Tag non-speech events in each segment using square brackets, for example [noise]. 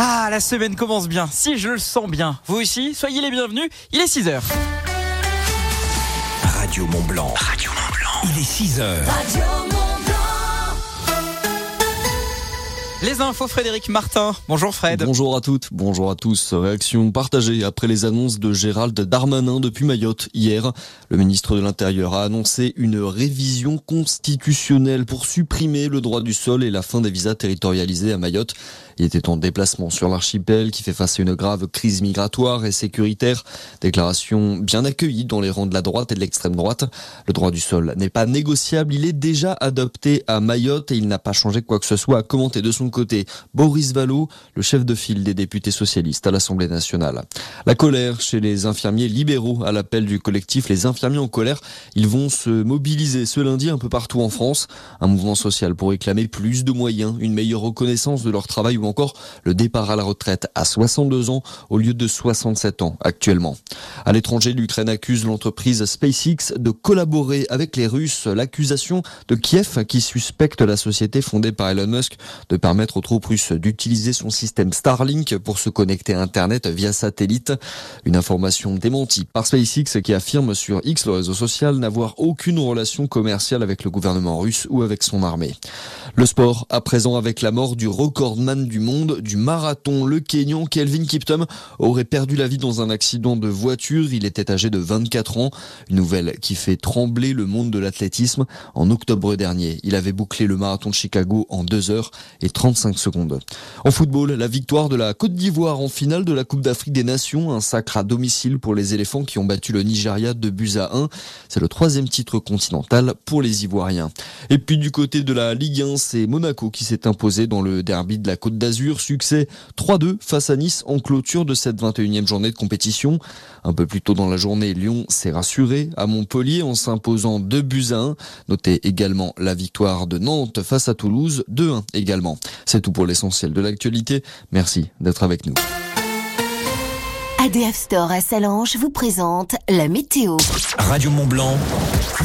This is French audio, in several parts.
Ah, la semaine commence bien. Si je le sens bien. Vous aussi, soyez les bienvenus. Il est 6 heures. Radio Mont Blanc. Radio Mont Blanc. Il est 6 heures. Les infos, Frédéric Martin. Bonjour Fred. Bonjour à toutes, bonjour à tous. Réaction partagée après les annonces de Gérald Darmanin depuis Mayotte hier. Le ministre de l'Intérieur a annoncé une révision constitutionnelle pour supprimer le droit du sol et la fin des visas territorialisés à Mayotte. Il était en déplacement sur l'archipel qui fait face à une grave crise migratoire et sécuritaire. Déclaration bien accueillie dans les rangs de la droite et de l'extrême droite. Le droit du sol n'est pas négociable, il est déjà adopté à Mayotte et il n'a pas changé quoi que ce soit, a commenté de son côté Boris Vallot, le chef de file des députés socialistes à l'Assemblée nationale. La colère chez les infirmiers libéraux à l'appel du collectif Les infirmiers en colère. Ils vont se mobiliser ce lundi un peu partout en France. Un mouvement social pour réclamer plus de moyens, une meilleure reconnaissance de leur travail ou encore le départ à la retraite à 62 ans au lieu de 67 ans actuellement. À l'étranger, l'Ukraine accuse l'entreprise SpaceX de collaborer avec les Russes. L'accusation de Kiev qui suspecte la société fondée par Elon Musk de permettre aux troupes russes d'utiliser son système Starlink pour se connecter à Internet via satellite. Une information démentie par SpaceX qui affirme sur X, le réseau social, n'avoir aucune relation commerciale avec le gouvernement russe ou avec son armée. Le sport, à présent avec la mort du recordman du monde du marathon. Le Kenyan Kelvin Kiptum aurait perdu la vie dans un accident de voiture. Il était âgé de 24 ans. Une nouvelle qui fait trembler le monde de l'athlétisme. En octobre dernier, il avait bouclé le marathon de Chicago en 2 heures et 35 secondes. En football, la victoire de la Côte d'Ivoire en finale de la Coupe d'Afrique des Nations. Un sacre à domicile pour les éléphants qui ont battu le Nigeria de buts à 1. C'est le troisième titre continental pour les Ivoiriens. Et puis du côté de la Ligue 1, c'est Monaco qui s'est imposé dans le derby de la Côte d'Azur. Succès 3-2 face à Nice en clôture de cette 21e journée de compétition. Un peu plus tôt dans la journée, Lyon s'est rassuré à Montpellier en s'imposant 2 buts à 1. Notez également la victoire de Nantes face à Toulouse 2-1 également. C'est tout pour l'essentiel de l'actualité. Merci d'être avec nous. ADF Store à Salange vous présente la météo. Radio Mont Blanc.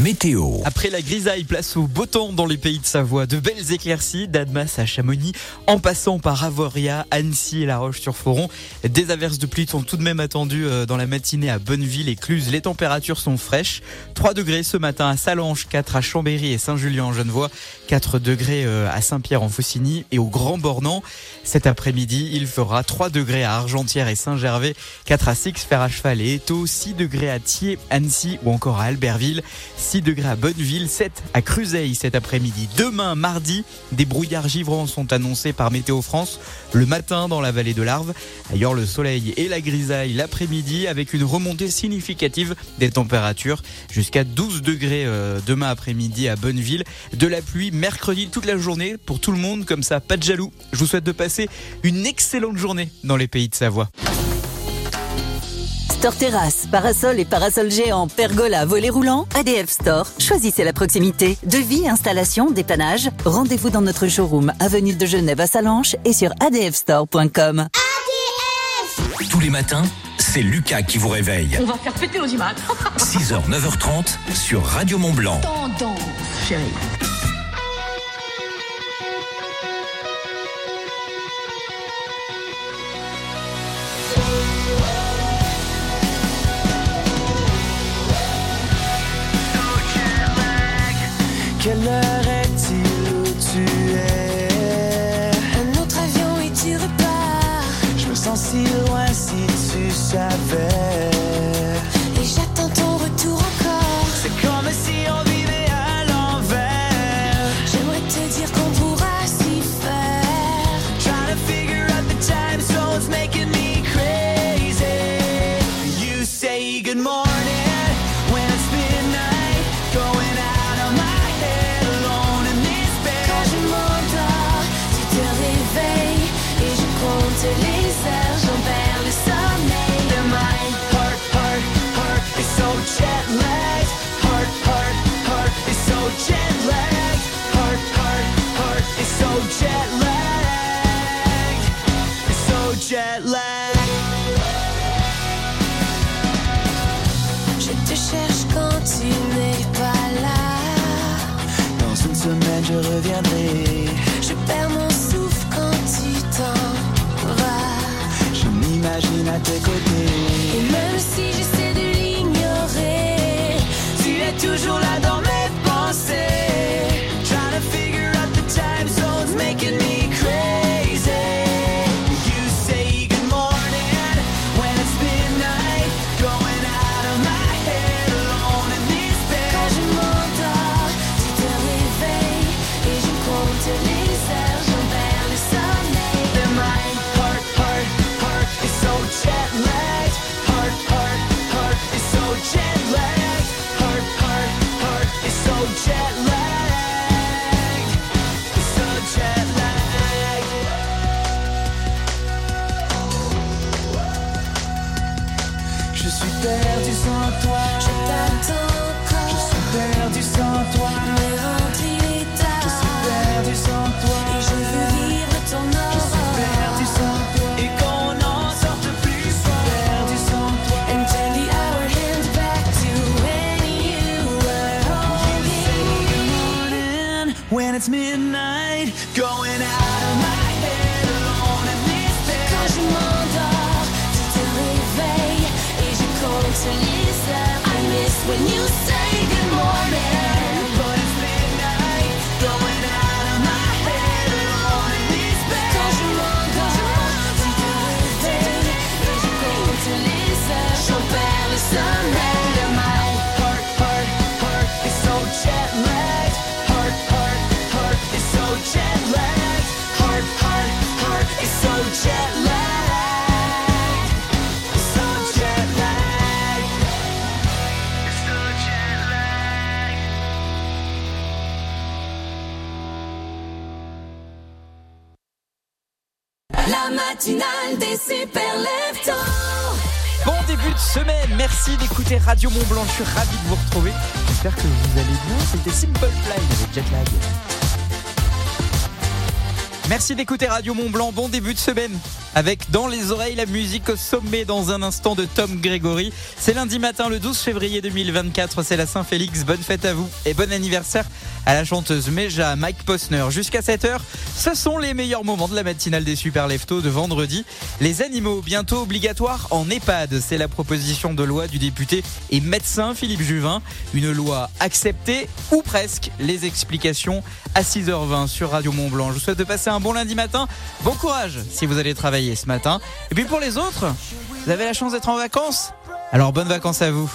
Météo. Après la grisaille, place au beau temps dans les pays de Savoie. De belles éclaircies d'Admas à Chamonix, en passant par Avoria, Annecy et La Roche-sur-Foron. Des averses de pluie sont tout de même attendues euh, dans la matinée à Bonneville et Cluse. Les températures sont fraîches. 3 degrés ce matin à Salange, 4 à Chambéry et Saint-Julien en Genevois, 4 degrés euh, à Saint-Pierre en Faucigny et au Grand Bornand. Cet après-midi, il fera 3 degrés à Argentière et Saint-Gervais, 4 à Six, Fer à Cheval et Étaux, 6 degrés à Thiers, Annecy ou encore à Albertville, 6 degrés à Bonneville, 7 à Cruzeil cet après-midi. Demain, mardi, des brouillards givrants sont annoncés par Météo France le matin dans la vallée de l'Arve. Ailleurs, le soleil et la grisaille l'après-midi avec une remontée significative des températures jusqu'à 12 degrés euh, demain après-midi à Bonneville. De la pluie mercredi toute la journée pour tout le monde, comme ça, pas de jaloux. Je vous souhaite de passer une excellente journée dans les pays de Savoie. Store terrasse, parasol et parasol géant, pergola, volet roulant, ADF Store. Choisissez la proximité. Devis, installation, dépannage. Rendez-vous dans notre showroom avenue de Genève à Salanches et sur adfstore.com. Tous les matins, c'est Lucas qui vous réveille. On va faire péter l'audimat. 6h, 9h30 sur Radio Mont Blanc. Tendance, chérie. killer. je reviendrai. Je perds mon souffle quand tu t'en vas. Je m'imagine à tes côtés. Et même si j'essaie de l'ignorer, tu es toujours là dans merci d'écouter Radio Mont Blanc, je suis ravi de vous retrouver. J'espère que vous allez bien, c'était Simple Fly avec Jetlag. Merci d'écouter Radio Mont Blanc, bon début de semaine. Avec dans les oreilles la musique au sommet dans un instant de Tom Gregory. C'est lundi matin le 12 février 2024, c'est la Saint-Félix. Bonne fête à vous et bon anniversaire à la chanteuse Meja, Mike Posner. Jusqu'à 7h, ce sont les meilleurs moments de la matinale des Super Leftos de vendredi. Les animaux bientôt obligatoires en EHPAD, c'est la proposition de loi du député et médecin Philippe Juvin. Une loi acceptée ou presque. Les explications à 6h20 sur Radio Mont Blanc. Je vous souhaite de passer un bon lundi matin. Bon courage si vous allez travailler ce matin. Et puis pour les autres, vous avez la chance d'être en vacances. Alors bonnes vacances à vous.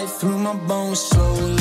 Life through my bones slowly.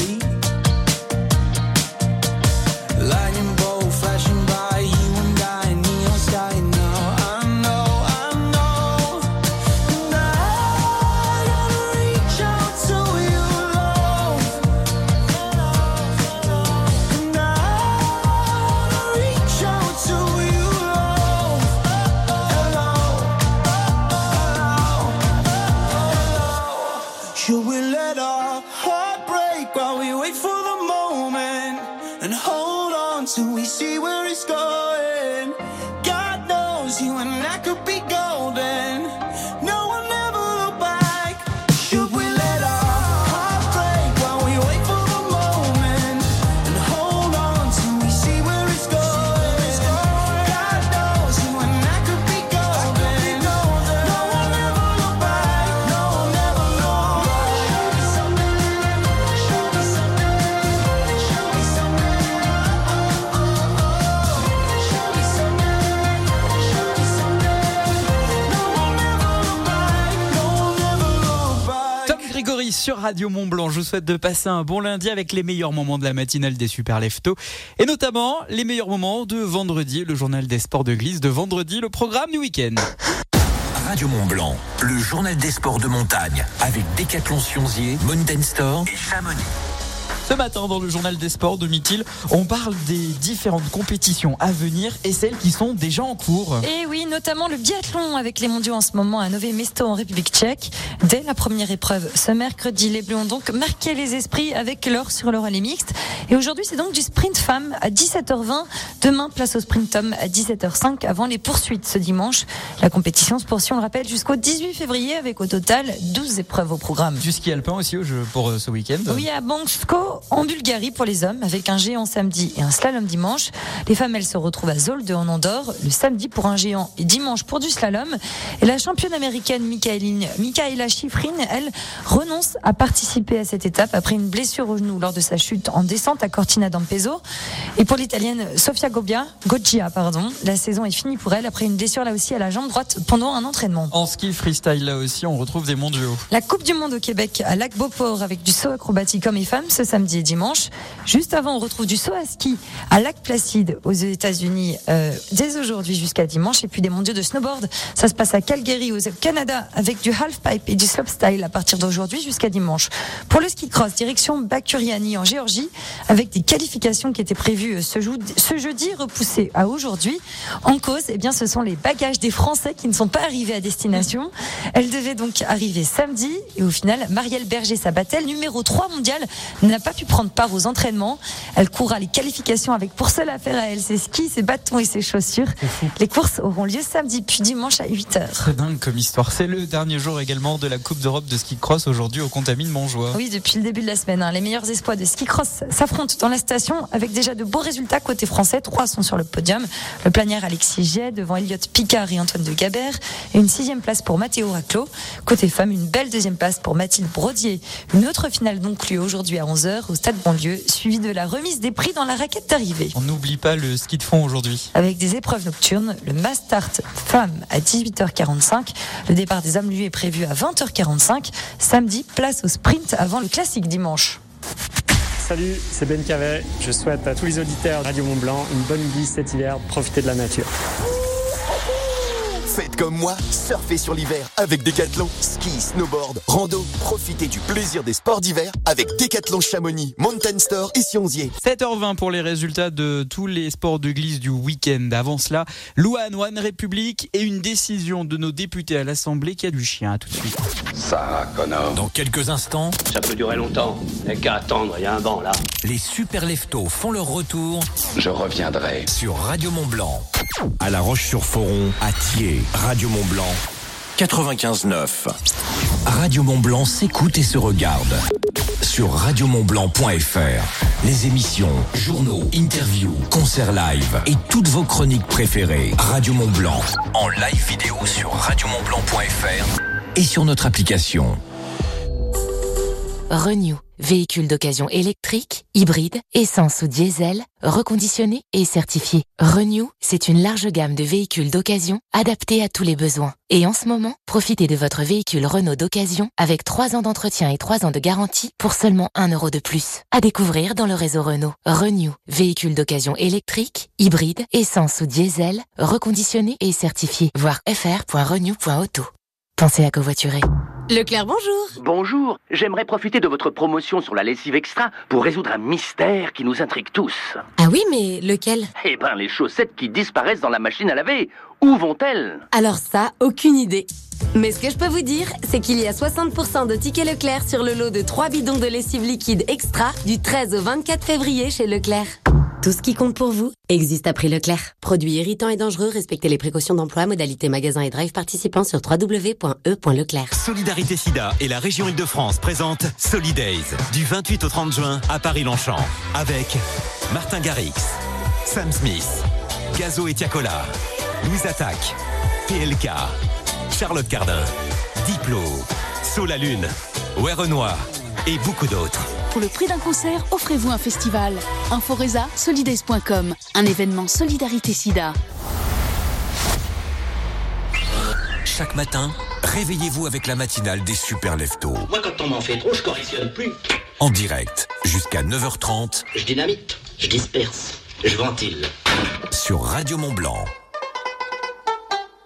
Radio Mont Blanc. Je vous souhaite de passer un bon lundi avec les meilleurs moments de la matinale des Super Leftos. Et notamment les meilleurs moments de vendredi, le journal des sports de glisse de vendredi, le programme du week-end. Radio Mont Blanc, le journal des sports de montagne avec Décathlon Sionzier, Mountain Store et Chamonix. Ce matin, dans le journal des sports de Mithil, on parle des différentes compétitions à venir et celles qui sont déjà en cours. Et oui, notamment le biathlon avec les mondiaux en ce moment à Nové Mesto en République tchèque. Dès la première épreuve ce mercredi, les Bleus ont donc marqué les esprits avec l'or sur le relais mixte. Et aujourd'hui, c'est donc du sprint femme à 17h20. Demain, place au sprint homme à 17h05 avant les poursuites ce dimanche. La compétition se poursuit, on le rappelle, jusqu'au 18 février avec au total 12 épreuves au programme. Du ski alpin aussi pour euh, ce week-end. Oui, à Bansko, en Bulgarie pour les hommes, avec un géant samedi et un slalom dimanche. Les femmes, elles se retrouvent à Zolde en Andorre, le samedi pour un géant et dimanche pour du slalom. Et la championne américaine Michaela Schifrin, elle, renonce à participer à cette étape après une blessure au genou lors de sa chute en descente à Cortina d'Ampezzo. Et pour l'italienne Sofia Gobbia, Goggia, pardon, la saison est finie pour elle après une blessure là aussi à la jambe droite pendant un entraînement. En ski freestyle, là aussi, on retrouve des mondiaux. La Coupe du Monde au Québec à Lac Beauport avec du saut acrobatique hommes et femmes ce samedi et dimanche. Juste avant, on retrouve du saut à ski à Lac Placide aux États-Unis euh, dès aujourd'hui jusqu'à dimanche. Et puis des mondiaux de snowboard. Ça se passe à Calgary au Canada avec du halfpipe et du slopestyle à partir d'aujourd'hui jusqu'à dimanche. Pour le ski cross, direction Bakuriani en Géorgie avec des qualifications qui étaient prévues ce, jou- ce jeudi repoussées à aujourd'hui. En cause, eh bien, ce sont les bagages des Français qui ne sont pas arrivés à destination. Elle devait donc arriver samedi et au final, Marielle Berger-Sabatel, numéro 3 mondiale, n'a pas pu prendre part aux entraînements. Elle courra les qualifications avec pour seule affaire à elle ses skis, ses bâtons et ses chaussures. Les courses auront lieu samedi puis dimanche à 8h. C'est dingue comme histoire. C'est le dernier jour également de la Coupe d'Europe de ski cross aujourd'hui au Contamine Montjoie. Oui, depuis le début de la semaine, hein, les meilleurs espoirs de ski cross s'affrontent dans la station avec déjà de beaux résultats côté français. Trois sont sur le podium. Le planière Alexis Giet devant Elliot Picard et Antoine de Gabert et une sixième place pour Mathéo Raclo. Côté femmes, une belle deuxième place pour Mathilde Brodier. Une autre finale donc lieu aujourd'hui à 11h au stade Bonlieu, suivie de la remise des prix dans la raquette d'arrivée. On n'oublie pas le ski de fond aujourd'hui. Avec des épreuves nocturnes, le Mass Start Femmes à 18h45. Le départ des hommes, lui, est prévu à 20h45. Samedi, place au sprint avant le classique dimanche. Salut, c'est Ben Cavet. Je souhaite à tous les auditeurs de Radio Mont Blanc une bonne glisse cet hiver. Profitez de la nature. Faites comme moi, surfez sur l'hiver avec Decathlon. Ski, snowboard, rando. Profitez du plaisir des sports d'hiver avec Decathlon Chamonix, Mountain Store et Sionzier. 7h20 pour les résultats de tous les sports de glisse du week-end. Avant cela, Louane, One République et une décision de nos députés à l'Assemblée qui a du chien. À tout de suite. Ça, connard. Dans quelques instants, Ça peut durer longtemps. Y'a qu'à attendre, il y a un banc là. les super leftos font leur retour Je reviendrai. sur Radio Mont Blanc. À La Roche-sur-Foron, à Thiers, Radio Mont Blanc. 95.9. Radio Mont Blanc s'écoute et se regarde. Sur radiomontblanc.fr. Les émissions, journaux, interviews, concerts live et toutes vos chroniques préférées. Radio Mont Blanc. En live vidéo sur radiomontblanc.fr et sur notre application. Renew, véhicule d'occasion électrique, hybride, essence ou diesel, reconditionné et certifié. Renew, c'est une large gamme de véhicules d'occasion adaptés à tous les besoins. Et en ce moment, profitez de votre véhicule Renault d'occasion avec 3 ans d'entretien et 3 ans de garantie pour seulement 1 euro de plus. À découvrir dans le réseau Renault. Renew, véhicule d'occasion électrique, hybride, essence ou diesel, reconditionné et certifié. Voir fr.renew.auto. Pensez à covoiturer. Leclerc, bonjour. Bonjour, j'aimerais profiter de votre promotion sur la lessive extra pour résoudre un mystère qui nous intrigue tous. Ah oui, mais lequel? Eh ben, les chaussettes qui disparaissent dans la machine à laver. Où vont-elles? Alors ça, aucune idée. Mais ce que je peux vous dire, c'est qu'il y a 60% de tickets Leclerc sur le lot de 3 bidons de lessive liquide extra du 13 au 24 février chez Leclerc. Tout ce qui compte pour vous existe à prix Leclerc. Produits irritants et dangereux, respectez les précautions d'emploi, modalités magasin et drive participants sur www.e.leclerc. Solidarité Sida et la région Île-de-France présentent Solidays du 28 au 30 juin à Paris-Longchamp avec Martin Garrix, Sam Smith, Gazo et Tiakola, Louise Attaque, PLK, Charlotte Cardin, Diplo, Saut la Lune, et beaucoup d'autres. Pour le prix d'un concert, offrez-vous un festival. Inforesa, solidaise.com, un événement Solidarité Sida. Chaque matin, réveillez-vous avec la matinale des super leftos. Moi, quand on m'en fait trop, je correctionne plus. En direct, jusqu'à 9h30 Je dynamite, je disperse, je ventile. sur Radio Mont Blanc.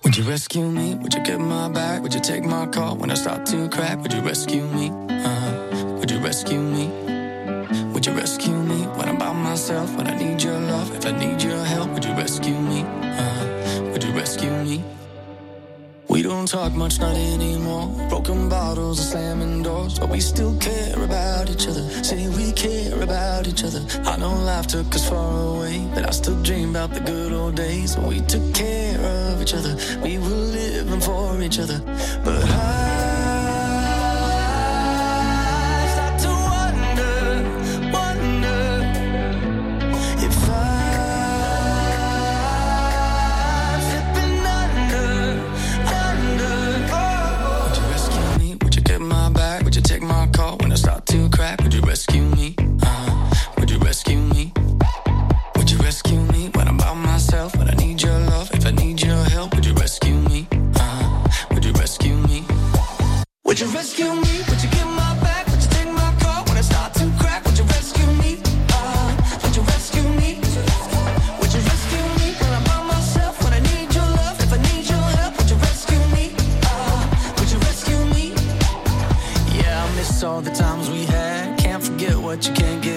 Would you rescue me? Would you get my back? Would you take my call when I start to crack? Would you rescue me? Uh-huh. Would you rescue me? when I'm by myself when I need your love? If I need your help, would you rescue me? Uh, would you rescue me? We don't talk much, not anymore. Broken bottles and slamming doors, but we still care about each other. Say we care about each other. I know life took us far away, but I still dream about the good old days when we took care of each other. We were living for each other. But I rescue me? Uh, would you rescue me? Would you rescue me when I'm by myself? When I need your love, if I need your help, would you rescue me? Uh, would you rescue me? Would you rescue me? Would you get my back? Would you take my call when I start to crack? Would you rescue me? Uh, would you rescue me? Would you rescue me when I'm by myself? When I need your love, if I need your help, would you rescue me? Uh, would you rescue me? Yeah, I miss all the times we what you can't get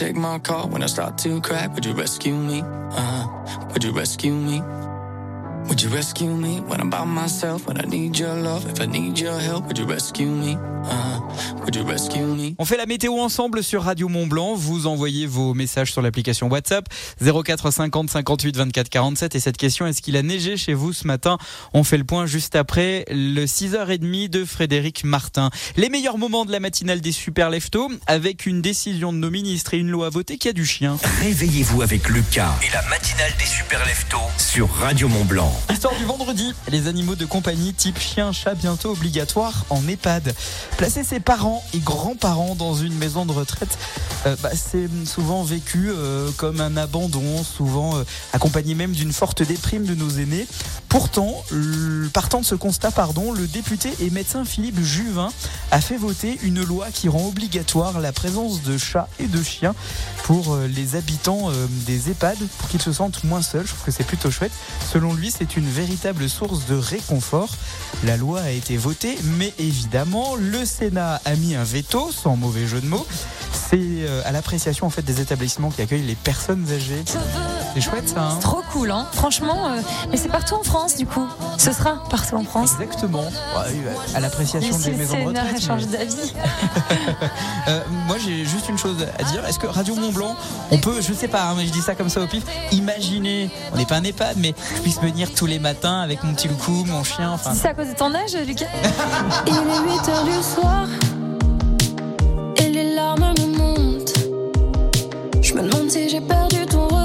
you take my call when I start to crack? Would you rescue me? Uh, would you rescue me? Would you rescue me when I'm by myself? When I need your love, if I need your help, would you rescue me? Uh, On fait la météo ensemble sur Radio Mont Blanc. Vous envoyez vos messages sur l'application WhatsApp 04 50 58 24 47. Et cette question, est-ce qu'il a neigé chez vous ce matin? On fait le point juste après le 6h30 de Frédéric Martin. Les meilleurs moments de la matinale des super leftos avec une décision de nos ministres et une loi votée qui a du chien. Réveillez-vous avec Lucas et la matinale des super leftos sur Radio Mont Blanc. Histoire du vendredi, les animaux de compagnie type chien, chat bientôt obligatoires en EHPAD. Placer ses parents et grands-parents dans une maison de retraite, euh, bah, c'est souvent vécu euh, comme un abandon, souvent euh, accompagné même d'une forte déprime de nos aînés. Pourtant, partant de ce constat, pardon, le député et médecin Philippe Juvin a fait voter une loi qui rend obligatoire la présence de chats et de chiens pour les habitants des EHPAD pour qu'ils se sentent moins seuls. Je trouve que c'est plutôt chouette. Selon lui, c'est une véritable source de réconfort. La loi a été votée, mais évidemment, le Sénat a mis un veto, sans mauvais jeu de mots. C'est euh, à l'appréciation en fait des établissements qui accueillent les personnes âgées. C'est chouette ça. Hein Trop cool, hein Franchement, euh, mais c'est partout en France, du coup. Ce sera partout en France. Exactement. Ouais, à l'appréciation des maisons de retraite. change d'avis. [laughs] Euh, moi, j'ai juste une chose à dire. Est-ce que Radio Mont Blanc, on peut, je sais pas, hein, mais je dis ça comme ça au pif, imaginer, on n'est pas un EHPAD, mais je puisse venir tous les matins avec mon petit loucou, mon chien, enfin. C'est à cause de ton âge, Lucas [laughs] [laughs] Il est 8 heures du soir Je me demande si j'ai perdu ton regard.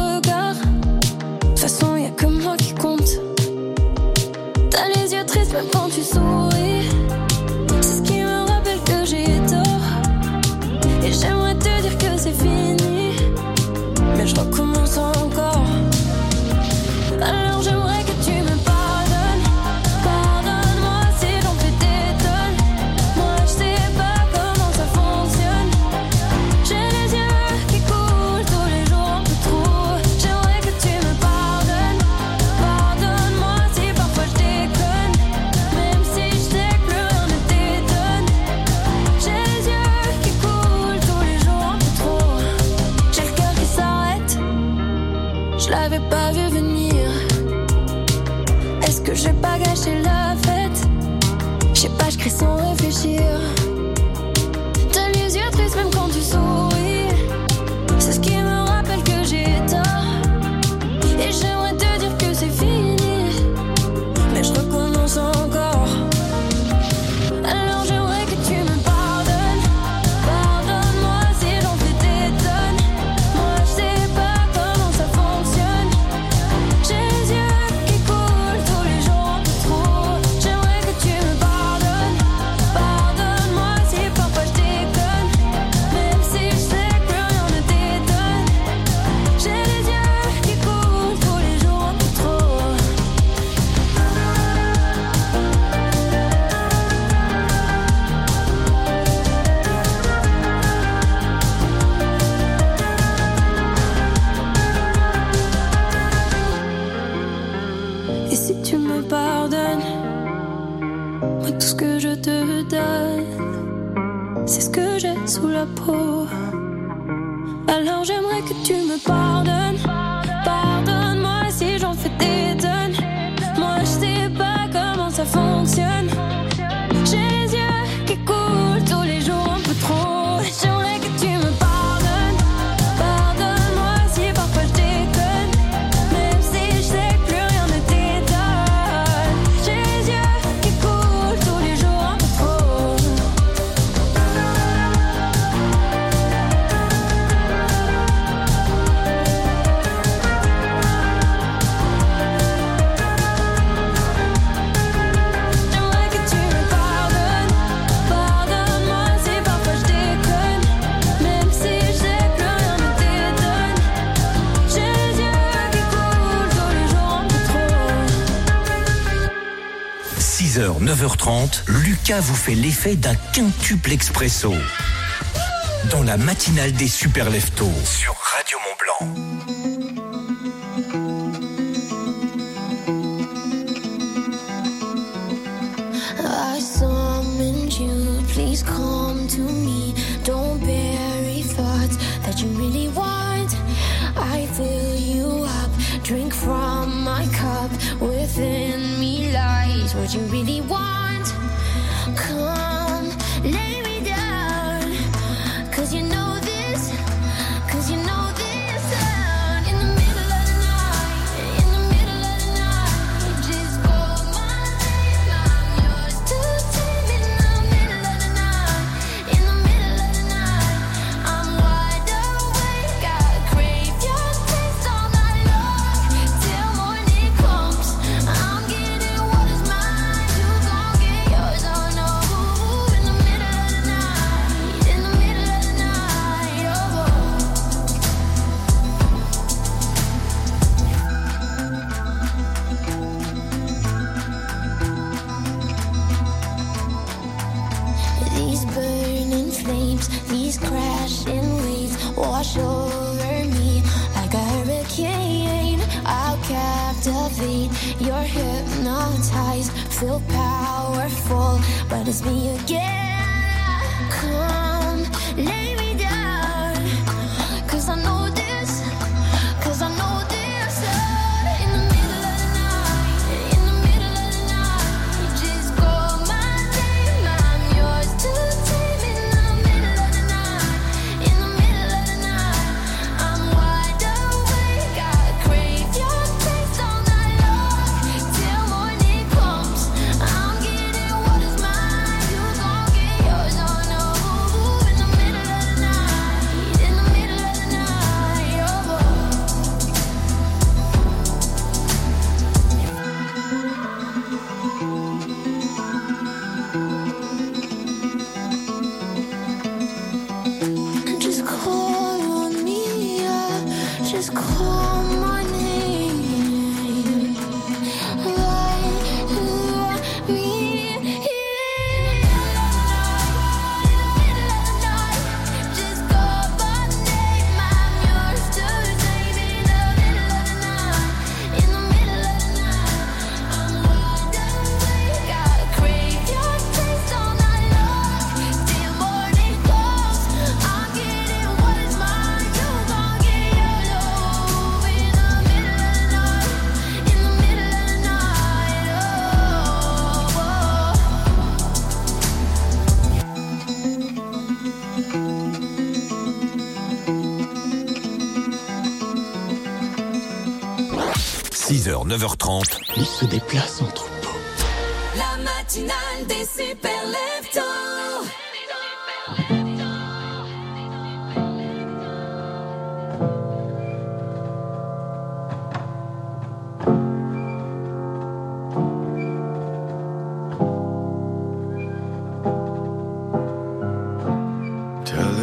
9h30, Lucas vous fait l'effet d'un quintuple expresso. Dans la matinale des super leftos sur Radio Mont Blanc. would you really want? il se déplace en troupeau. La matinale des super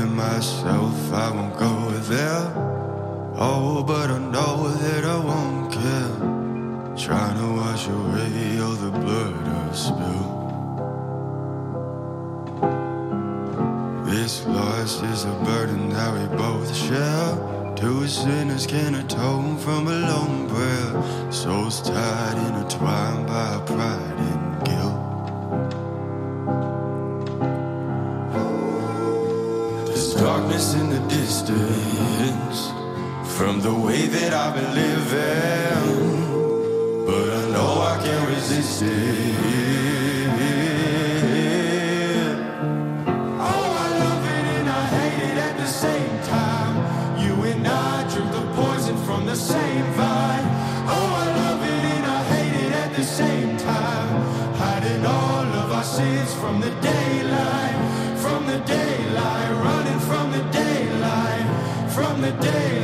myself I won't go there. Oh, but I know won't care. Trying to wash away all the blood I've spilled. This loss is a burden that we both share. Two sinners can atone from a long prayer. Souls tied, intertwined by pride and guilt. There's darkness in the distance from the way that I've been living daylight, from the daylight, running from the daylight, from the daylight,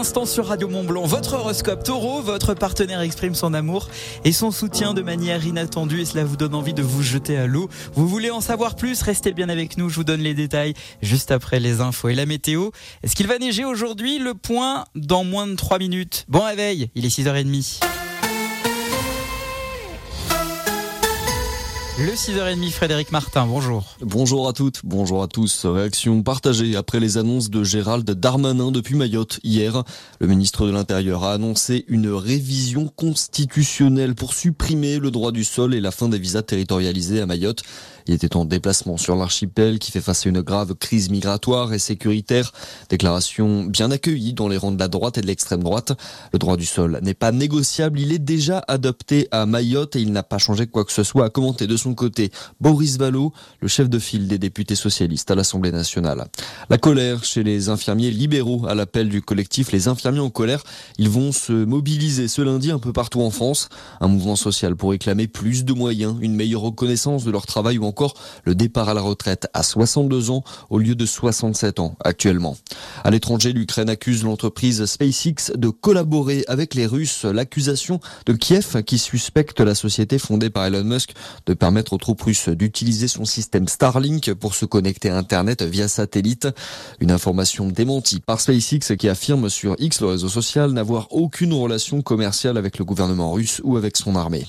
instant sur Radio Montblanc, votre horoscope taureau, votre partenaire exprime son amour et son soutien de manière inattendue et cela vous donne envie de vous jeter à l'eau. Vous voulez en savoir plus Restez bien avec nous, je vous donne les détails juste après les infos et la météo. Est-ce qu'il va neiger aujourd'hui? Le point dans moins de 3 minutes. Bon réveil, il est 6h30. Le 6h30, Frédéric Martin, bonjour. Bonjour à toutes, bonjour à tous. Réaction partagée après les annonces de Gérald Darmanin depuis Mayotte hier. Le ministre de l'Intérieur a annoncé une révision constitutionnelle pour supprimer le droit du sol et la fin des visas territorialisés à Mayotte. Il était en déplacement sur l'archipel qui fait face à une grave crise migratoire et sécuritaire. Déclaration bien accueillie dans les rangs de la droite et de l'extrême droite. Le droit du sol n'est pas négociable, il est déjà adopté à Mayotte et il n'a pas changé quoi que ce soit, a commenté de son côté Boris Vallot, le chef de file des députés socialistes à l'Assemblée nationale. La colère chez les infirmiers libéraux à l'appel du collectif Les infirmiers en colère. Ils vont se mobiliser ce lundi un peu partout en France. Un mouvement social pour réclamer plus de moyens, une meilleure reconnaissance de leur travail ou encore le départ à la retraite à 62 ans au lieu de 67 ans actuellement. À l'étranger, l'Ukraine accuse l'entreprise SpaceX de collaborer avec les Russes. L'accusation de Kiev qui suspecte la société fondée par Elon Musk de permettre aux troupes russes d'utiliser son système Starlink pour se connecter à Internet via satellite. Une information démentie par SpaceX qui affirme sur X, le réseau social, n'avoir aucune relation commerciale avec le gouvernement russe ou avec son armée.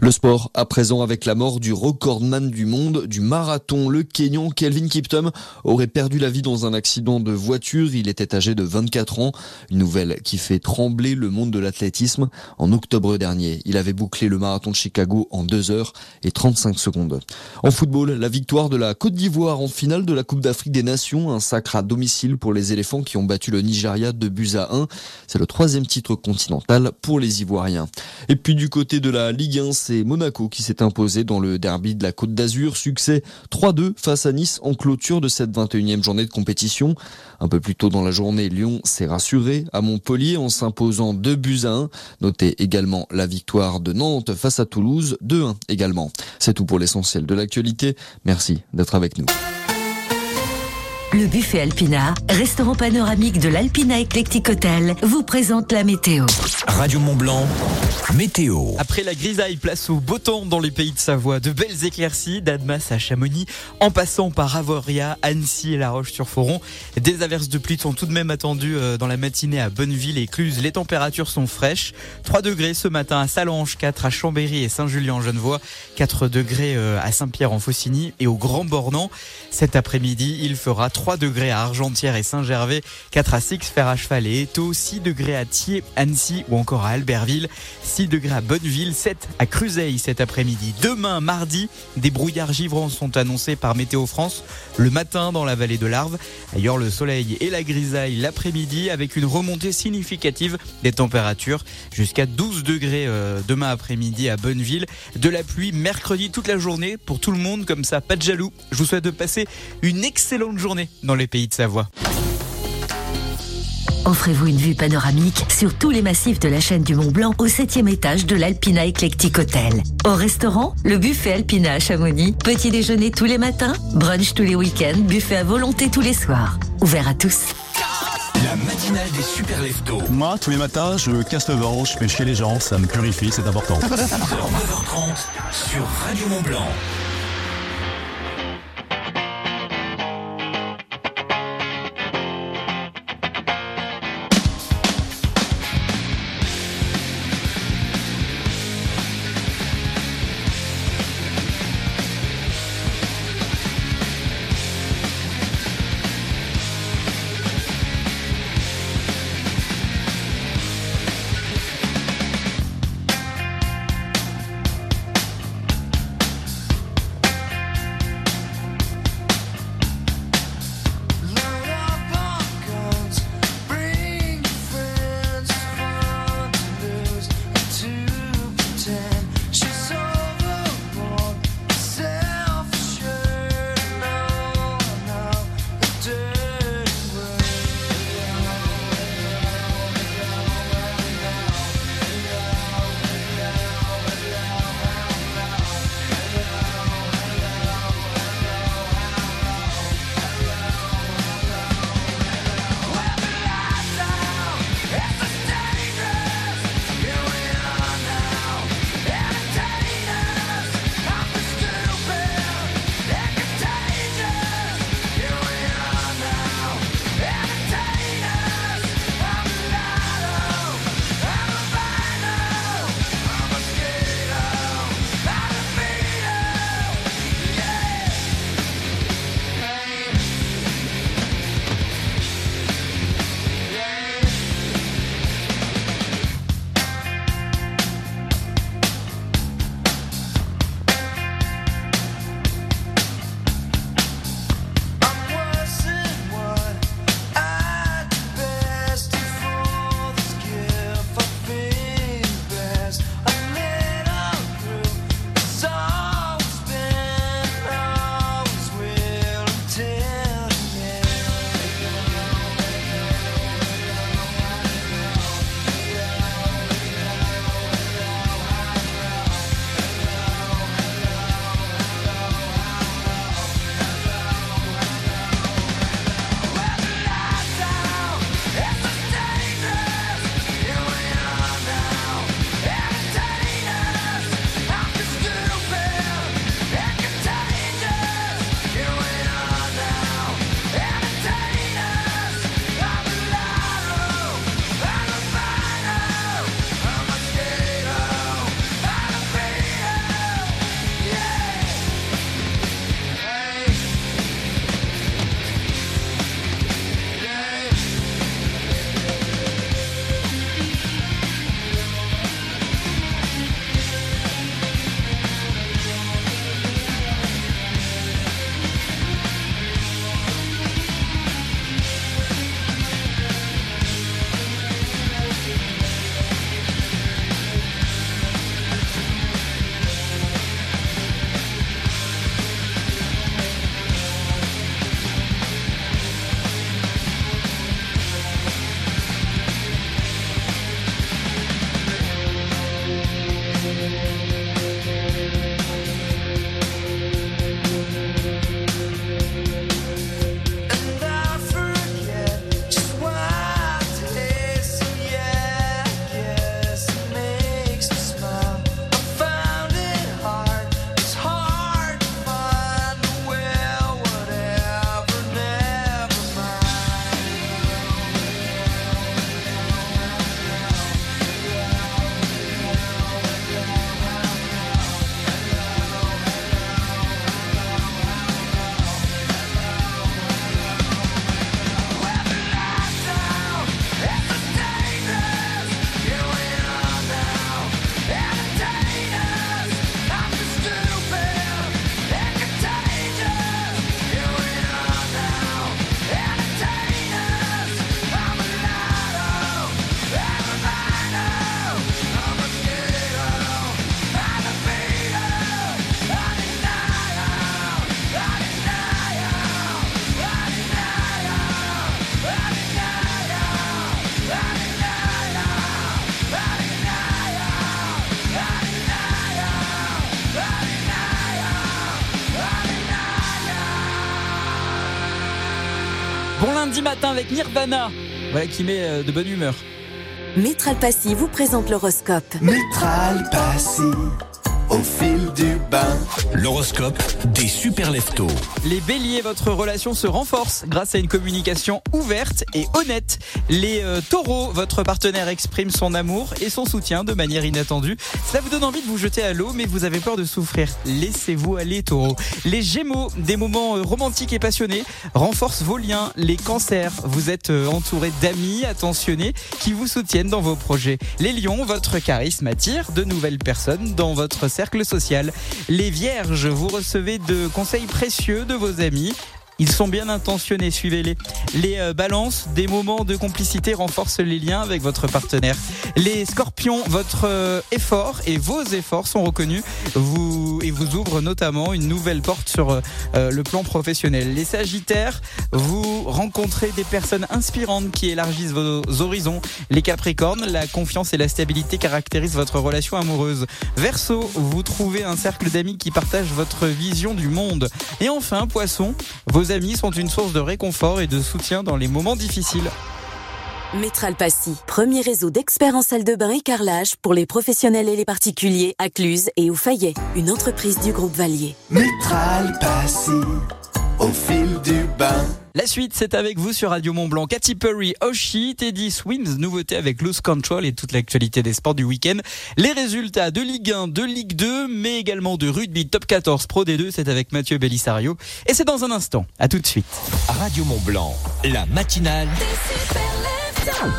Le sport, à présent avec la mort du recordman du monde du marathon, le Kenyan Kelvin Kiptum aurait perdu la vie dans un accident de voiture. Il était âgé de 24 ans. Une nouvelle qui fait trembler le monde de l'athlétisme. En octobre dernier, il avait bouclé le marathon de Chicago en 2 heures et 35 secondes. En football, la victoire de la Côte d'Ivoire en finale de la Coupe d'Afrique des Nations, un sacre à domicile pour les éléphants qui ont battu le Nigeria de buts à 1. C'est le troisième titre continental pour les Ivoiriens. Et puis du côté de la Ligue 1, c'est Monaco qui s'est imposé dans le derby de la Côte d'Azur. Succès 3-2 face à Nice en clôture de cette 21e journée de compétition. Un peu plus tôt dans la journée, Lyon s'est rassuré à Montpellier en s'imposant 2 buts à 1. Notez également la victoire de Nantes face à Toulouse, 2-1 également. C'est tout pour l'essentiel de l'actualité. Merci d'être avec nous. Le buffet Alpina, restaurant panoramique de l'Alpina Eclectic Hotel, vous présente la météo. Radio Mont Blanc, météo. Après la grisaille, place au beau temps dans les pays de Savoie. De belles éclaircies, d'Admas à Chamonix, en passant par Avoria, Annecy et La Roche-sur-Foron. Des averses de pluie sont tout de même attendues euh, dans la matinée à Bonneville et Cluse. Les températures sont fraîches. 3 degrés ce matin à Salange, 4 à Chambéry et Saint-Julien-en-Genevois, 4 degrés euh, à Saint-Pierre-en-Faucigny et au Grand Bornand. Cet après-midi, il fera 3 degrés à Argentière et Saint-Gervais, 4 à Six, Fer à Cheval et Étaux, 6 degrés à Thiers, Annecy ou encore à Albertville, 6 degrés à Bonneville, 7 à Cruzeil cet après-midi. Demain, mardi, des brouillards givrants sont annoncés par Météo France le matin dans la vallée de l'Arve. Ailleurs, le soleil et la grisaille l'après-midi avec une remontée significative des températures jusqu'à 12 degrés euh, demain après-midi à Bonneville. De la pluie mercredi toute la journée pour tout le monde comme ça, pas de jaloux. Je vous souhaite de passer une excellente journée dans les pays de Savoie. Offrez-vous une vue panoramique sur tous les massifs de la chaîne du Mont Blanc au septième étage de l'Alpina Eclectic Hotel. Au restaurant, le buffet Alpina à Chamonix. Petit déjeuner tous les matins, brunch tous les week-ends, buffet à volonté tous les soirs. Ouvert à tous. La matinale des super leftos. Moi, tous les matins, je casse le ventre, je fais chier les gens, ça me purifie, c'est important. 6h, 9h30 sur Radio Mont Blanc. Matin avec Nirvana. Voilà qui met euh, de bonne humeur. Métral Passy vous présente l'horoscope. Métral Passy, au fil du bain. L'horoscope des super leftos. Les béliers, votre relation se renforce grâce à une communication ouverte et honnête. Les euh, taureaux, votre partenaire exprime son amour et son soutien de manière inattendue. Cela vous donne envie de vous jeter à l'eau, mais vous avez peur de souffrir. Laissez-vous aller, taureaux. Les gémeaux, des moments euh, romantiques et passionnés renforcent vos liens. Les cancers, vous êtes euh, entouré d'amis attentionnés qui vous soutiennent dans vos projets. Les lions, votre charisme attire de nouvelles personnes dans votre cercle social. Les vierges, vous recevez de conseils précieux vos amis. Ils sont bien intentionnés, suivez-les. Les euh, balances, des moments de complicité renforcent les liens avec votre partenaire. Les scorpions, votre euh, effort et vos efforts sont reconnus vous, et vous ouvrent notamment une nouvelle porte sur euh, euh, le plan professionnel. Les sagittaires, vous rencontrez des personnes inspirantes qui élargissent vos horizons. Les capricornes, la confiance et la stabilité caractérisent votre relation amoureuse. Verseau, vous trouvez un cercle d'amis qui partagent votre vision du monde. Et enfin, poisson, vos amis sont une source de réconfort et de soutien dans les moments difficiles. Métral Passy, premier réseau d'experts en salle de bain et carrelage pour les professionnels et les particuliers à Cluse et au Fayet, une entreprise du groupe Valier. Métral Passy, au fil du bain. La suite, c'est avec vous sur Radio Mont Blanc. Katy Perry, Oshi, Teddy Swims, nouveauté avec Loose Control et toute l'actualité des sports du week-end. Les résultats de Ligue 1, de Ligue 2, mais également de rugby Top 14 Pro D2, c'est avec Mathieu Bellissario. Et c'est dans un instant. À tout de suite. Radio Mont Blanc, la matinale.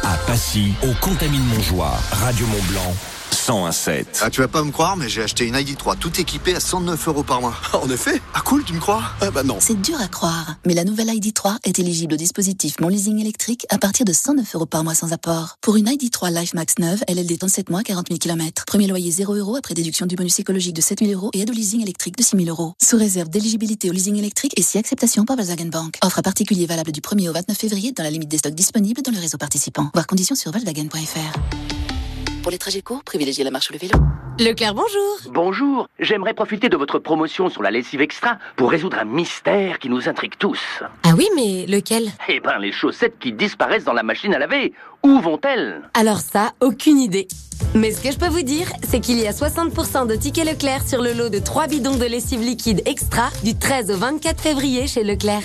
À Passy, au Contamine Montjoie. Radio Mont Blanc, 101.7. Ah, tu vas pas me croire, mais j'ai acheté une ID3 tout équipée à 109 euros par mois. En effet Ah cool, tu me crois? Ah bah non. C'est dur à croire, mais la nouvelle ID3 est éligible au dispositif Mon Leasing électrique à partir de 109 euros par mois sans apport. Pour une ID3 Life Max 9, LLD 37 mois, 40 000 km. Premier loyer 0 euros après déduction du bonus écologique de 7 000 euros et aide au leasing électrique de 6 000 euros. Sous réserve d'éligibilité au leasing électrique et si acceptation par Volkswagen Bank. Offre à particulier valable du 1er au 29 février dans la limite des stocks disponibles dans le réseau participant. Voir conditions sur volkswagen.fr. Pour les trajets courts, privilégiez la marche ou le vélo. Leclerc, bonjour. Bonjour, j'aimerais profiter de votre promotion sur la lessive extra pour résoudre un mystère qui nous intrigue tous. Ah oui, mais lequel? Eh ben, les chaussettes qui disparaissent dans la machine à laver, où vont-elles? Alors ça, aucune idée. Mais ce que je peux vous dire, c'est qu'il y a 60% de tickets Leclerc sur le lot de 3 bidons de lessive liquide extra du 13 au 24 février chez Leclerc.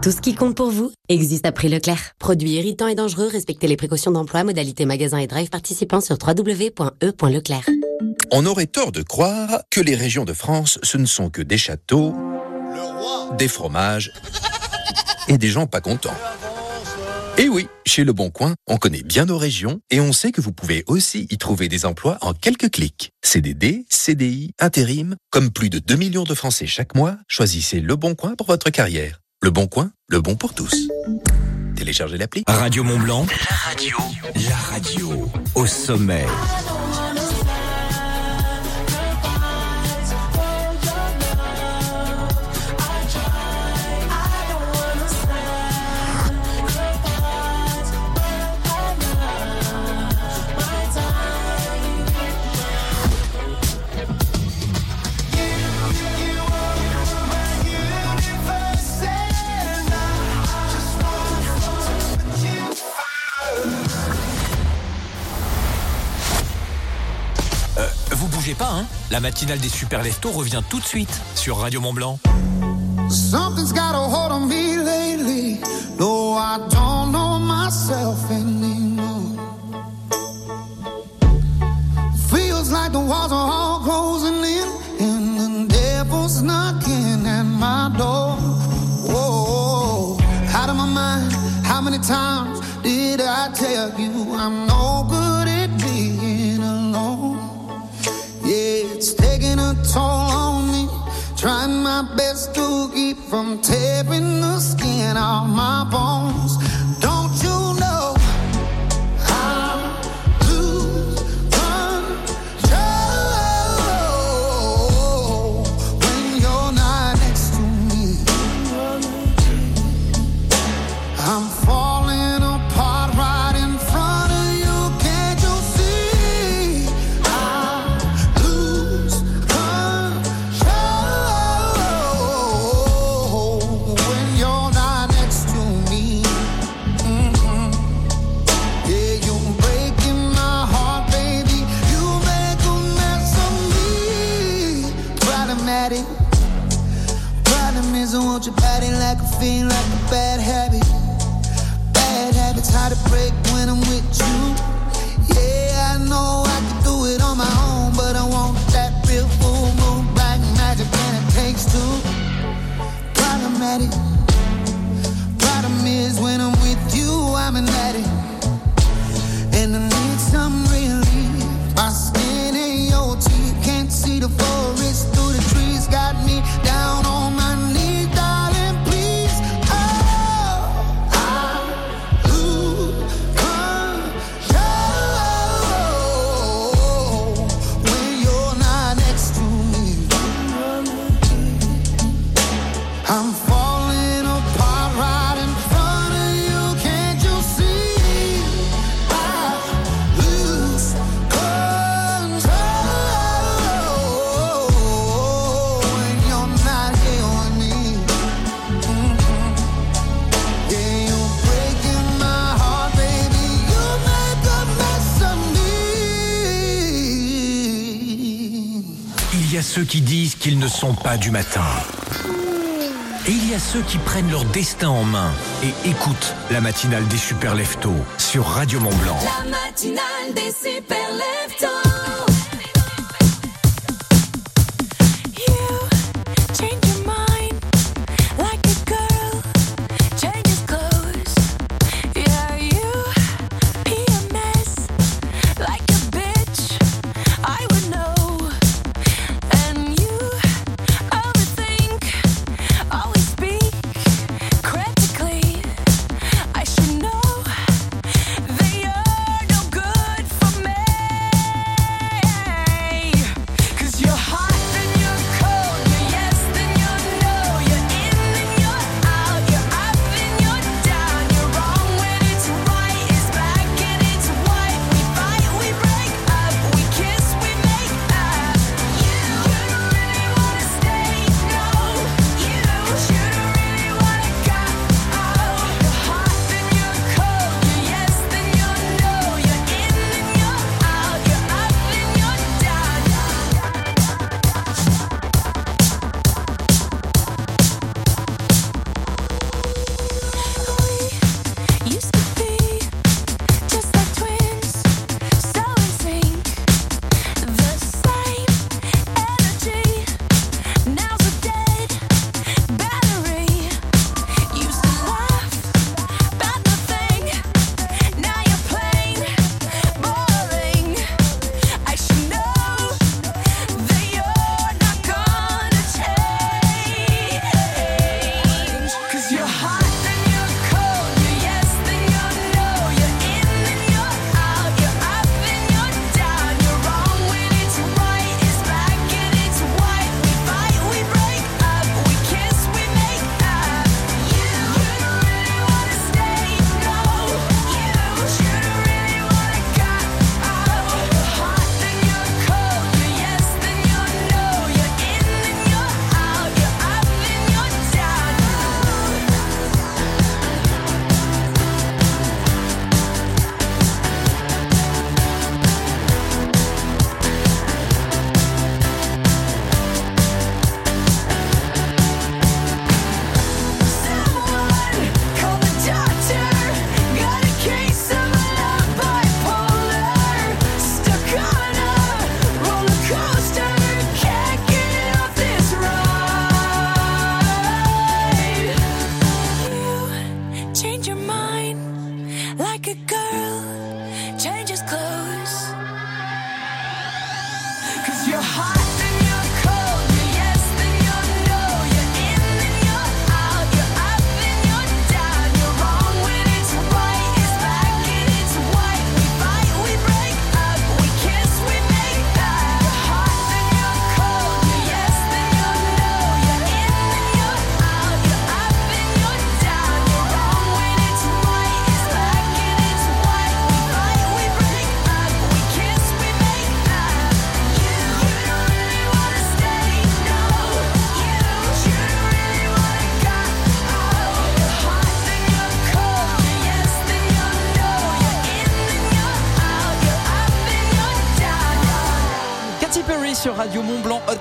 Tout ce qui compte pour vous existe à prix Leclerc. Produit irritant et dangereux, respectez les précautions d'emploi, modalité magasin et drive participants sur www.e.leclerc. On aurait tort de croire que les régions de France, ce ne sont que des châteaux, des fromages et des gens pas contents. Et oui, chez Le Bon Coin, on connaît bien nos régions et on sait que vous pouvez aussi y trouver des emplois en quelques clics. CDD, CDI, intérim, comme plus de 2 millions de Français chaque mois, choisissez Le Bon Coin pour votre carrière. Le Bon Coin, le bon pour tous. Téléchargez l'appli. Radio Mont Blanc, la radio, la radio, au sommet. La matinale des super leftos revient tout de suite sur Radio Mont Blanc. Something's got a hold on me lately. No, I don't know myself anymore. gotta break qui disent qu'ils ne sont pas du matin. Et il y a ceux qui prennent leur destin en main et écoutent la matinale des super leftos sur Radio Mont Blanc.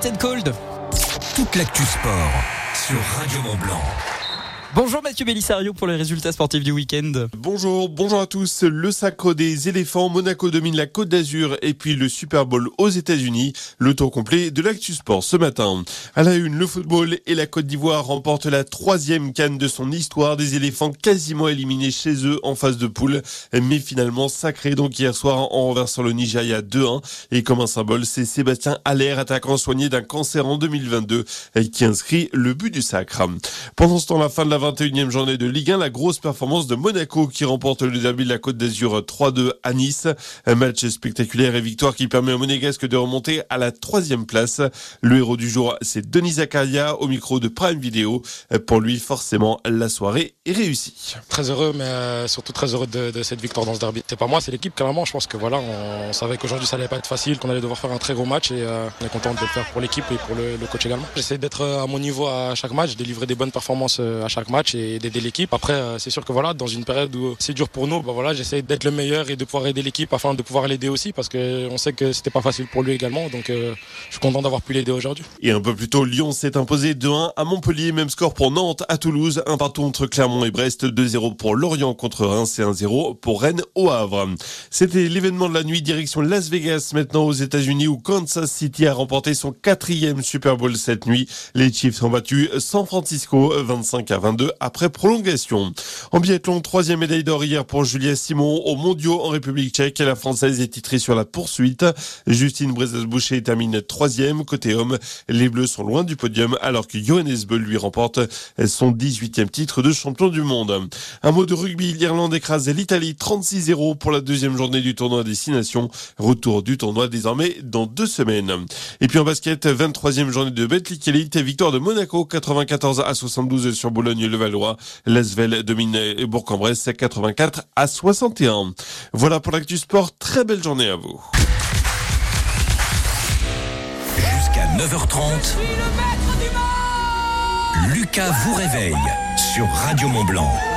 Hot Cold. Toute l'actu sport sur Radio Mont Blanc. Bonjour Mathieu Bellissario pour les résultats sportifs du week-end. Bonjour, bonjour à tous. Le sacre des éléphants, Monaco domine la Côte d'Azur et puis le Super Bowl aux États-Unis. Le tour complet de l'actu sport ce matin. À la une, le football et la Côte d'Ivoire remportent la troisième canne de son histoire. Des éléphants quasiment éliminés chez eux en phase de poule, mais finalement sacrés donc hier soir en renversant le Nigeria 2-1. Et comme un symbole, c'est Sébastien Allaire, attaquant soigné d'un cancer en 2022, qui inscrit le but du sacre. Pendant ce temps, la fin de la 21e journée de Ligue 1, la grosse performance de Monaco qui remporte le derby de la Côte d'Azur 3-2 à Nice. Un match spectaculaire et victoire qui permet aux Monégasques de remonter à la troisième place. Le héros du jour, c'est Denis Zakaria au micro de Prime Video. Pour lui, forcément, la soirée est réussie. Très heureux, mais euh, surtout très heureux de, cette victoire dans ce derby. C'est pas moi, c'est l'équipe. Clairement, je pense que voilà, on, savait qu'aujourd'hui ça allait pas être facile, qu'on allait devoir faire un très gros match et euh, on est content de le faire pour l'équipe et pour le, coach également. J'essaie d'être à mon niveau à chaque match, délivrer des bonnes performances euh, à chaque match et d'aider l'équipe. Après, euh, c'est sûr que voilà, dans une période où c'est dur pour nous, bah voilà, j'essaie d'être le meilleur et de pouvoir aider l'équipe afin de pouvoir l'aider aussi parce que on sait que c'était pas facile pour lui également. Donc, euh, je suis content d'avoir pu l'aider aujourd'hui. Et un peu plus tôt, Lyon s'est imposé 2-1 à Montpellier. Même score pour Nantes, à Toulouse. Un partout entre Clermont et Brest. 2-0 pour Lorient contre Reims et 1-0 pour Rennes au Havre. C'était l'événement de la nuit direction Las Vegas maintenant aux États-Unis où Kansas City a remporté son quatrième Super Bowl cette nuit. Les Chiefs ont battu San Francisco 25 à 22 après prolongation. En biathlon, troisième médaille d'or hier pour Julia Simon aux mondiaux en République tchèque. La française est titrée sur la poursuite. Justine Brezas-Boucher termine troisième. Côté homme, les Bleus sont loin du podium alors que Johannes Beu lui remporte son 18e titre de champion du monde. Un mot de rugby, l'Irlande écrase l'Italie 36-0 pour la deuxième journée du tournoi Destination. Retour du tournoi désormais dans deux semaines. Et puis en basket, 23e journée de Betclic Elite, victoire de Monaco 94 à 72 sur Boulogne-le-Valois. L'Asvel domine Bourg-en-Bresse 84 à 61. Voilà pour l'actu sport. Très belle journée à vous. Jusqu'à 9h30, Lucas vous réveille sur Radio Mont Blanc.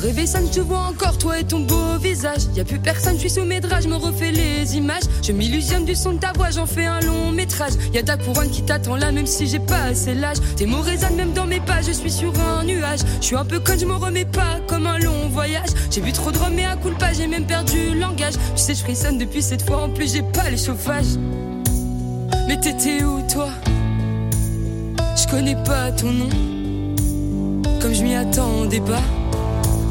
Réveil sonne, je te vois encore, toi et ton beau visage. Y a plus personne, je suis sous mes draps, je me refais les images. Je m'illusionne du son de ta voix, j'en fais un long métrage. Y a ta couronne qui t'attend là, même si j'ai pas assez l'âge. Tes mots résonnent même dans mes pas, je suis sur un nuage. Je suis un peu con, je me remets pas comme un long voyage. J'ai bu trop de rhum et à coup pas, j'ai même perdu le langage. Tu sais, je frissonne depuis cette fois, en plus j'ai pas le chauffage. Mais t'étais où toi? Je connais pas ton nom, comme je m'y attendais pas.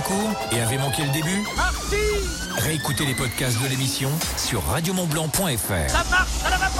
en cours et avez manqué le début? Réécoutez les podcasts de l'émission sur radiomontblanc.fr. Ça marche la vapeur I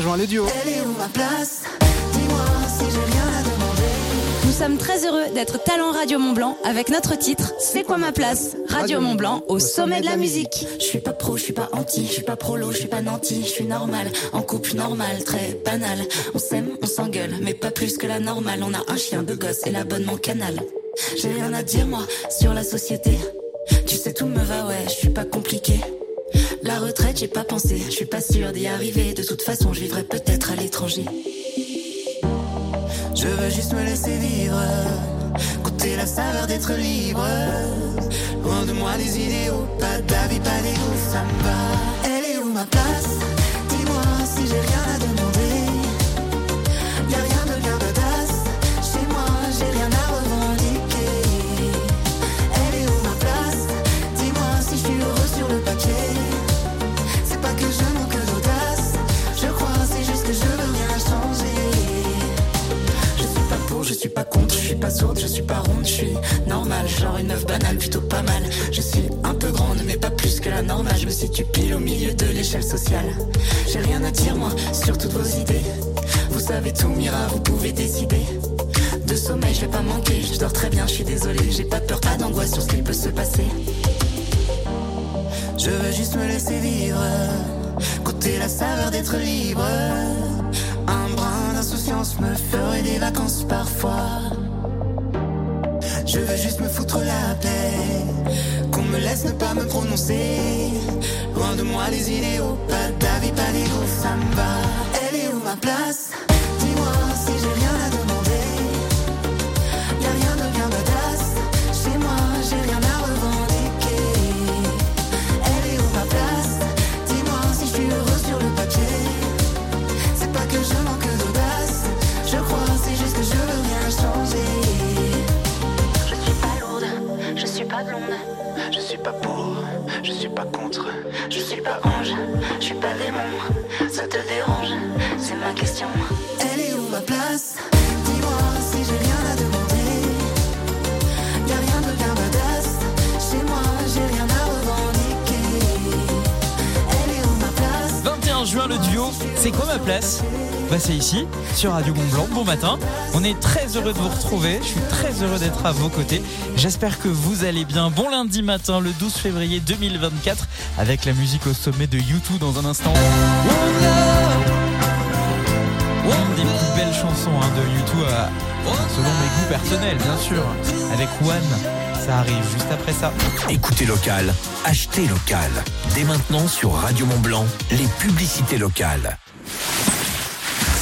c'est 21 juin le duo. Elle est où ma place Dis-moi si j'ai rien à demander. Nous sommes très heureux d'être Talent Radio Mont Blanc avec notre titre C'est quoi ma place Radio Mont Blanc au sommet de la musique. Je suis pas pro, je suis pas anti, je suis pas prolo, je suis pas nanti, je suis normal, en couple normal, très banal. On s'aime, on s'engueule, mais pas plus que la normale. On a un chien de gosse et l'abonnement canal. J'ai rien à dire moi sur la société. Tu sais tout me va, ouais, je suis pas compliqué. La retraite, j'ai pas pensé, je suis pas sûre d'y arriver. De toute façon, je vivrai peut-être à l'étranger. Je veux juste me laisser vivre, goûter la saveur d'être libre. Loin de moi des idéaux, pas d'avis, pas d'ego, ça me va. Elle est où ma place? Dis-moi si j'ai rien à demander. Suis pas contre, je suis pas sourde, je suis pas ronde, je suis normale, genre une meuf banale, plutôt pas mal. Je suis un peu grande, mais pas plus que la normale. Je me situe pile au milieu de l'échelle sociale. J'ai rien à dire, moi, sur toutes vos idées. Vous savez tout, Mira, vous pouvez décider. De sommeil, je vais pas manquer, je dors très bien, je suis désolée. J'ai pas peur, pas d'angoisse sur ce qu'il peut se passer. Je veux juste me laisser vivre, goûter la saveur d'être libre. Me ferait des vacances parfois. Je veux juste me foutre la paix, qu'on me laisse ne pas me prononcer. Loin de moi les idéaux, pas d'avis, pas d'ego, ça me va. Elle est où ma place? Je suis pas ange, je suis pas démon. Ça te dérange, c'est ma question. Elle est où ma place? Dis-moi si j'ai rien à demander. Y'a rien de bien badass. Chez moi, j'ai rien à revendiquer. Elle est où ma place? 21 juin, le duo, c'est quoi ma place? Bah c'est ici, sur Radio Mont Blanc. Bon matin. On est très heureux de vous retrouver. Je suis très heureux d'être à vos côtés. J'espère que vous allez bien. Bon lundi matin, le 12 février 2024, avec la musique au sommet de YouTube dans un instant. Une des plus belles chansons hein, de YouTube, selon mes goûts personnels, bien sûr. Avec One, ça arrive juste après ça. Écoutez local, achetez local. Dès maintenant sur Radio Mont Blanc, les publicités locales.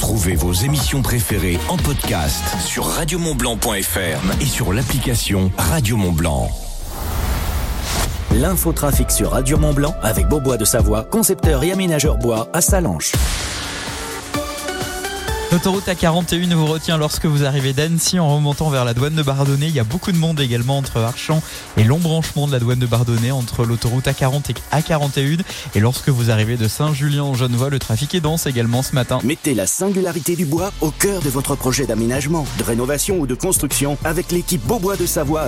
Retrouvez vos émissions préférées en podcast sur radiomontblanc.fr et sur l'application Radio Mont Blanc. L'infotrafic sur Radio Mont Blanc avec Beaubois de Savoie, concepteur et aménageur bois à Salanches. L'autoroute A41 vous retient lorsque vous arrivez d'Annecy en remontant vers la douane de Bardonnay. Il y a beaucoup de monde également entre Archamps et l'embranchement de la douane de Bardonnay entre l'autoroute A40 et A41. Et lorsque vous arrivez de Saint-Julien en Genevois, le trafic est dense également ce matin. Mettez la singularité du bois au cœur de votre projet d'aménagement, de rénovation ou de construction avec l'équipe Beaubois de Savoie